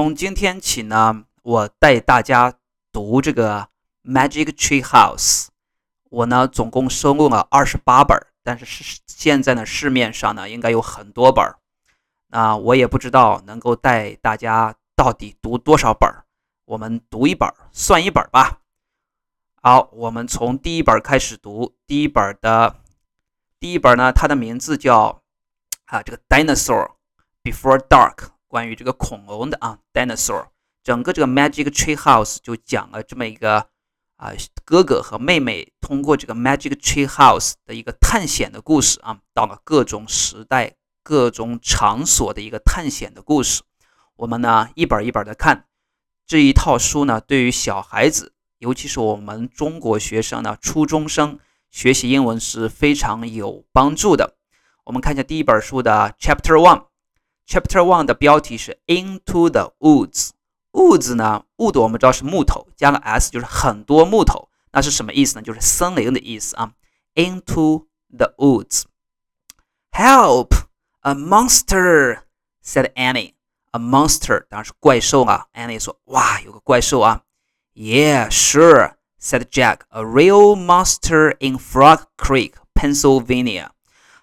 从今天起呢，我带大家读这个《Magic Tree House》。我呢，总共收录了二十八本，但是是现在呢，市面上呢，应该有很多本。那我也不知道能够带大家到底读多少本。我们读一本算一本吧。好，我们从第一本开始读。第一本的第一本呢，它的名字叫啊，这个《Dinosaur Before Dark》。关于这个恐龙的啊，dinosaur，整个这个 Magic Tree House 就讲了这么一个啊，哥哥和妹妹通过这个 Magic Tree House 的一个探险的故事啊，到了各种时代、各种场所的一个探险的故事。我们呢一本一本的看这一套书呢，对于小孩子，尤其是我们中国学生呢，初中生学习英文是非常有帮助的。我们看一下第一本书的 Chapter One。Chapter One 的标题是 Into the Woods。Woods 呢，wood 我们知道是木头，加个 s 就是很多木头，那是什么意思呢？就是森林的意思啊。Into the woods. Help! A monster! said Annie. A monster 当然是怪兽啊。Annie 说：“哇，有个怪兽啊。” Yeah, sure, said Jack. A real monster in Frog Creek, Pennsylvania.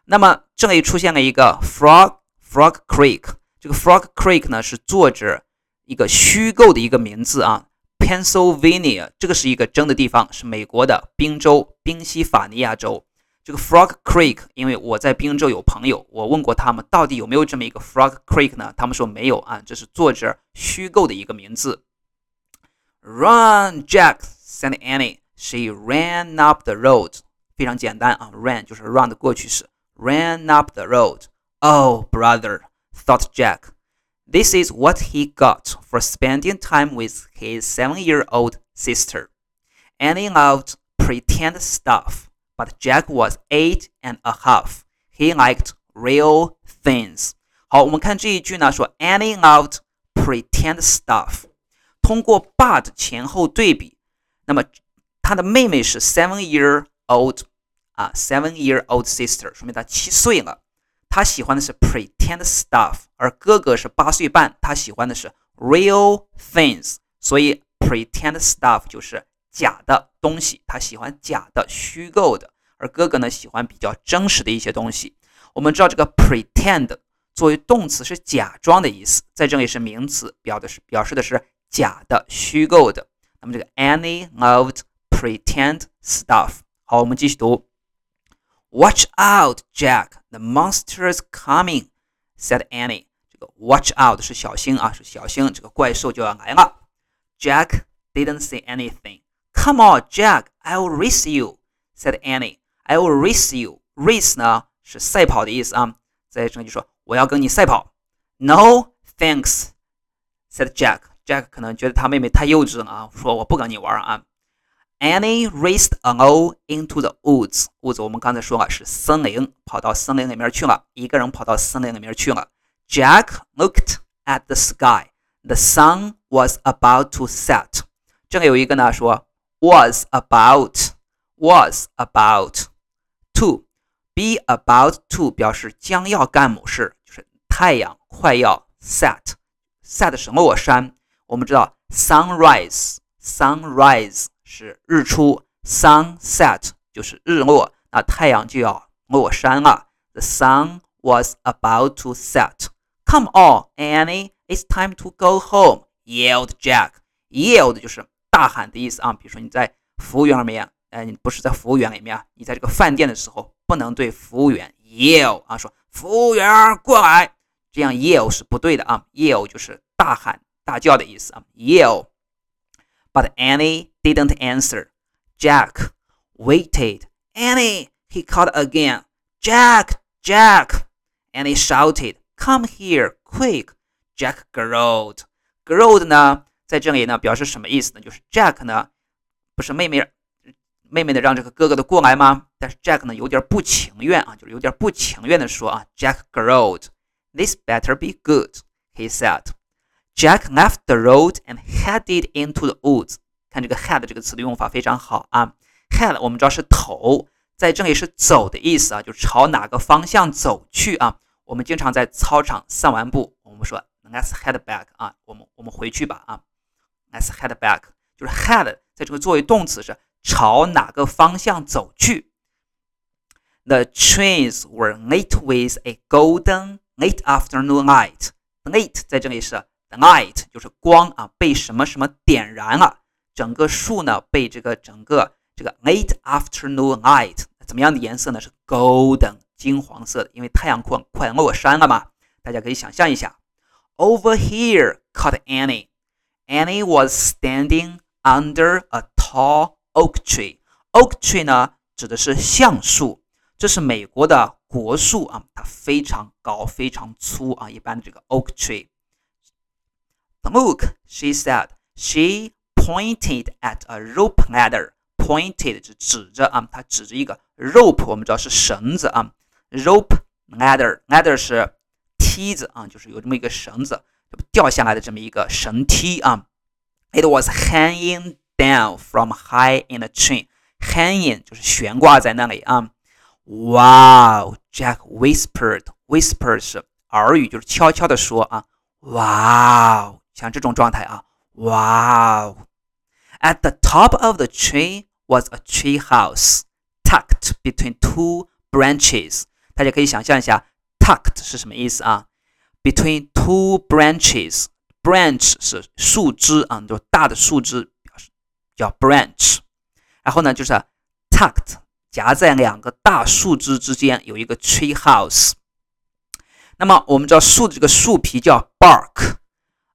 那么这里出现了一个 frog。 Frog Creek，这个 Frog Creek 呢是作者一个虚构的一个名字啊。Pennsylvania，这个是一个真的地方，是美国的宾州，宾夕法尼亚州。这个 Frog Creek，因为我在宾州有朋友，我问过他们到底有没有这么一个 Frog Creek 呢？他们说没有啊，这是作者虚构的一个名字。Run, Jack! said Annie. She ran up the road. 非常简单啊，ran 就是 run 的过去式，ran up the road。Oh, brother, thought Jack. This is what he got for spending time with his seven year old sister. Annie loved pretend stuff, but Jack was eight and a half. He liked real things. 好，我们看这一句呢，说 Annie out pretend stuff，通过 but 前后对比，那么他的妹妹是 seven year old 啊，seven year old sister，说明他七岁了。他喜欢的是 pretend stuff，而哥哥是八岁半，他喜欢的是 real things，所以 pretend stuff 就是假的东西，他喜欢假的、虚构的，而哥哥呢喜欢比较真实的一些东西。我们知道这个 pretend 作为动词是假装的意思，在这里是名词，表的是表示的是假的、虚构的。那么这个 Annie loved pretend stuff。好，我们继续读。Watch out, Jack! The monster's coming," said Annie. 这个 "watch out" 是小心啊，是小心，这个怪兽就要来了。Jack didn't say anything. "Come on, Jack! I'll race you," said Annie. "I will race you." Race 呢是赛跑的意思啊，在这里就说我要跟你赛跑。No, thanks," said Jack. Jack 可能觉得他妹妹太幼稚了啊，说我不跟你玩啊。 Annie raced alone into the woods. woods 我们刚才说了是森林，跑到森林里面去了。一个人跑到森林里面去了。Jack looked at the sky. The sun was about to set. 这里有一个呢说 was about was about to be about to 表示将要干某事，就是太阳快要 set set 什么我山？我们知道 sunrise sunrise 是日出，sunset 就是日落，那太阳就要落山了。The sun was about to set. Come on, Annie, it's time to go home, yelled Jack. Yelled 就是大喊的意思啊。比如说你在服务员里面，呃，你不是在服务员里面，你在这个饭店的时候，不能对服务员 yell 啊，说服务员过来，这样 yell 是不对的啊。Yell 就是大喊大叫的意思啊，yell。But Annie didn't answer. Jack waited. Annie, he called again. Jack, Jack. Annie shouted, Come here, quick. Jack growled. Growled 呢，在这里呢表示什么意思呢？就是 Jack 呢，不是妹妹妹妹的让这个哥哥的过来吗？但是 Jack 呢有点不情愿啊，就是有点不情愿的说啊，Jack growled. This better be good, he said. Jack left the road and headed into the woods. 看这个 head 这个词的用法非常好啊。head 我们知道是头，在这里是走的意思啊，就朝哪个方向走去啊。我们经常在操场散完步，我们说 Let's head back 啊，我们我们回去吧啊。Let's head back，就是 head 在这个作为动词是朝哪个方向走去。The trains were lit with a golden late afternoon light. Late 在这里是 the light，就是光啊，被什么什么点燃了。整个树呢，被这个整个这个 late afternoon light 怎么样的颜色呢？是 golden 金黄色的，因为太阳快快落山了嘛。大家可以想象一下。Over here, called Annie. Annie was standing under a tall oak tree. Oak tree 呢，指的是橡树，这是美国的国树啊，它非常高，非常粗啊。一般的这个 oak tree。Look, she said. She pointed at a rope ladder. Pointed 是指着啊，它指着一个 rope，我们知道是绳子啊。Rope ladder, ladder 是梯子啊，就是有这么一个绳子掉下来的这么一个绳梯啊。It was hanging down from high in the tree. Hanging 就是悬挂在那里啊。Wow, Jack whispered. Whispered 是耳语，就是悄悄的说啊。Wow，像这种状态啊。Wow. At the top of the tree was a tree house tucked between two branches. 大家可以想象一下，tucked 是什么意思啊？Between two branches，branch 是树枝啊，就大的树枝叫 branch。然后呢，就是 tucked 夹在两个大树枝之间有一个 tree house。那么我们知道树的这个树皮叫 bark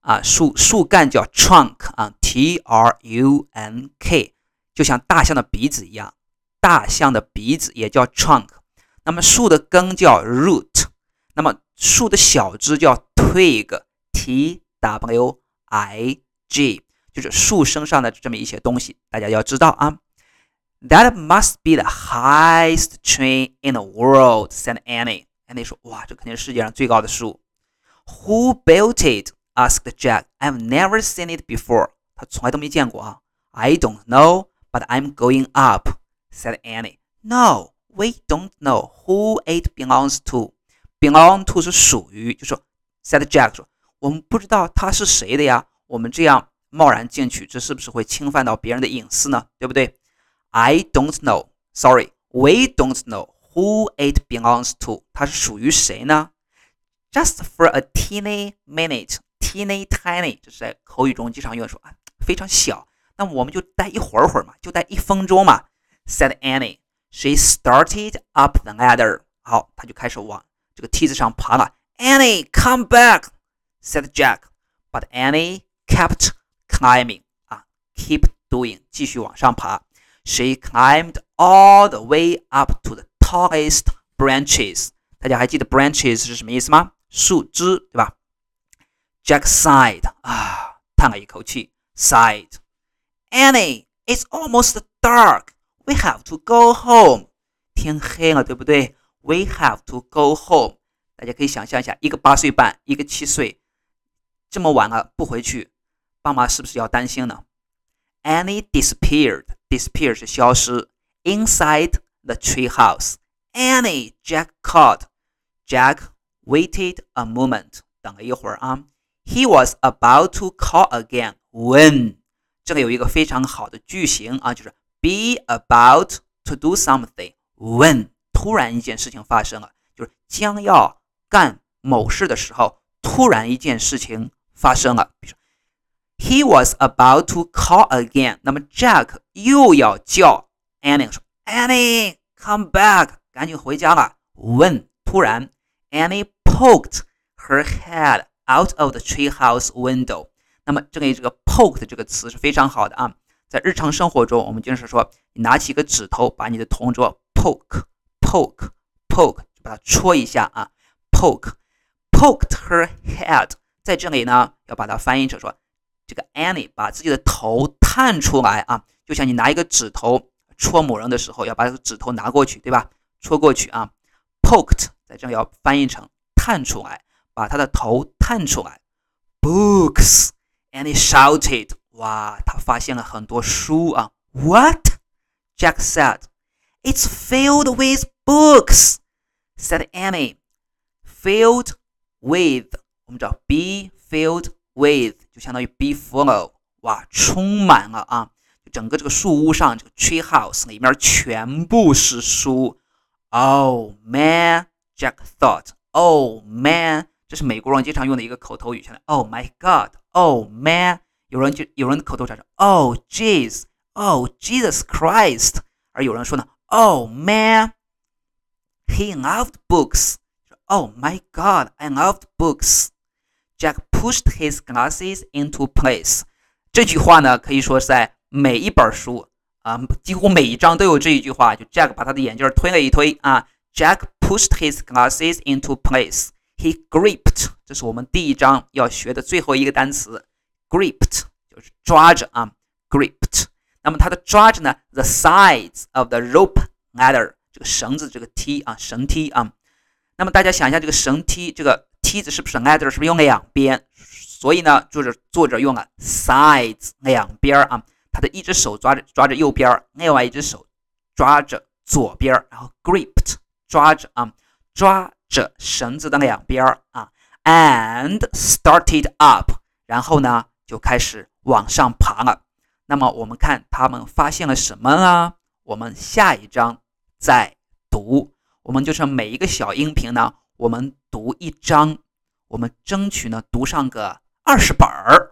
啊，树树干叫 trunk 啊，t r u n k，就像大象的鼻子一样，大象的鼻子也叫 trunk。那么树的根叫 root，那么树的小枝叫 twig，t w i g，就是树身上的这么一些东西，大家要知道啊。That must be the highest tree in the world," said Annie. Annie 说：“哇，这肯定是世界上最高的树。”Who built it? asked Jack. "I've never seen it before." 他从来都没见过啊。I don't know, but I'm going up," said Annie. "No." We don't know who it belongs to. Belong to 是属于，就说 said Jack 说，我们不知道它是谁的呀。我们这样贸然进去，这是不是会侵犯到别人的隐私呢？对不对？I don't know. Sorry, we don't know who it belongs to. 它是属于谁呢？Just for a teeny minute, teeny tiny，这是在口语中经常用说啊，非常小。那我们就待一会儿会儿嘛，就待一分钟嘛。Said Annie. She started up the ladder. 好，她就开始往这个梯子上爬了。Annie, come back, said Jack. But Annie kept climbing. 啊，keep doing，继续往上爬。She climbed all the way up to the tallest branches. 大家还记得 branches 是什么意思吗？树枝，对吧 ？Jack sighed. 啊，叹了一口气，sighed. Annie, it's almost dark. We have to go home。天黑了，对不对？We have to go home。大家可以想象一下，一个八岁半，一个七岁，这么晚了不回去，爸妈是不是要担心呢？Annie disappeared。disappear 是消失。Inside the tree house。Annie, Jack called. Jack waited a moment。等了一会儿啊。 He was about to call again when。这里有一个非常好的句型啊，就是。be about to do something when 突然一件事情发生了，就是将要干某事的时候，突然一件事情发生了。比如说，He was about to call again。那么 Jack 又要叫 Annie 说：“Annie, come back，赶紧回家了。”When 突然，Annie poked her head out of the treehouse window。那么这里这个 poked 这个词是非常好的啊。在日常生活中，我们经常说，你拿起一个指头，把你的同桌 poke poke poke，就把它戳一下啊，poke poked her head，在这里呢，要把它翻译成说，这个 Annie 把自己的头探出来啊，就像你拿一个指头戳某人的时候，要把这个指头拿过去，对吧？戳过去啊，poked 在这里要翻译成探出来，把他的头看出来，books。Annie shouted. 哇，他发现了很多书啊。What? Jack said. It's filled with books。said Annie。Filled with，我们知道 be filled with be full，哇，充满了啊。整个这个树屋上，这个 tree house 里面全部是书。Oh man，Jack thought。Oh man。Oh 这是美国人经常用的一个口头语，现在 Oh my God, Oh man，有人就有人的口头禅是 Oh jeez, Oh Jesus Christ，而有人说呢 Oh man, he loved books. Oh my God, I loved books. Jack pushed his glasses into place. 这句话呢，可以说是在每一本书啊，几乎每一章都有这一句话。就 Jack 把他的眼镜推了一推啊，Jack pushed his glasses into place. He gripped，这是我们第一章要学的最后一个单词，gripped 就是抓着啊，gripped。那么他的抓着呢，the sides of the rope ladder，这个绳子这个梯啊，绳梯啊。那么大家想一下，这个绳梯这个梯子是不是 ladder 是不是用两边？所以呢，作者作者用了 sides 两边啊，他的一只手抓着抓着右边，另外一只手抓着左边，然后 gripped 抓着啊，抓着绳子的两边儿啊，and started up，然后呢就开始往上爬了。那么我们看他们发现了什么呢？我们下一章再读。我们就是每一个小音频呢，我们读一章，我们争取呢读上个。二十本儿。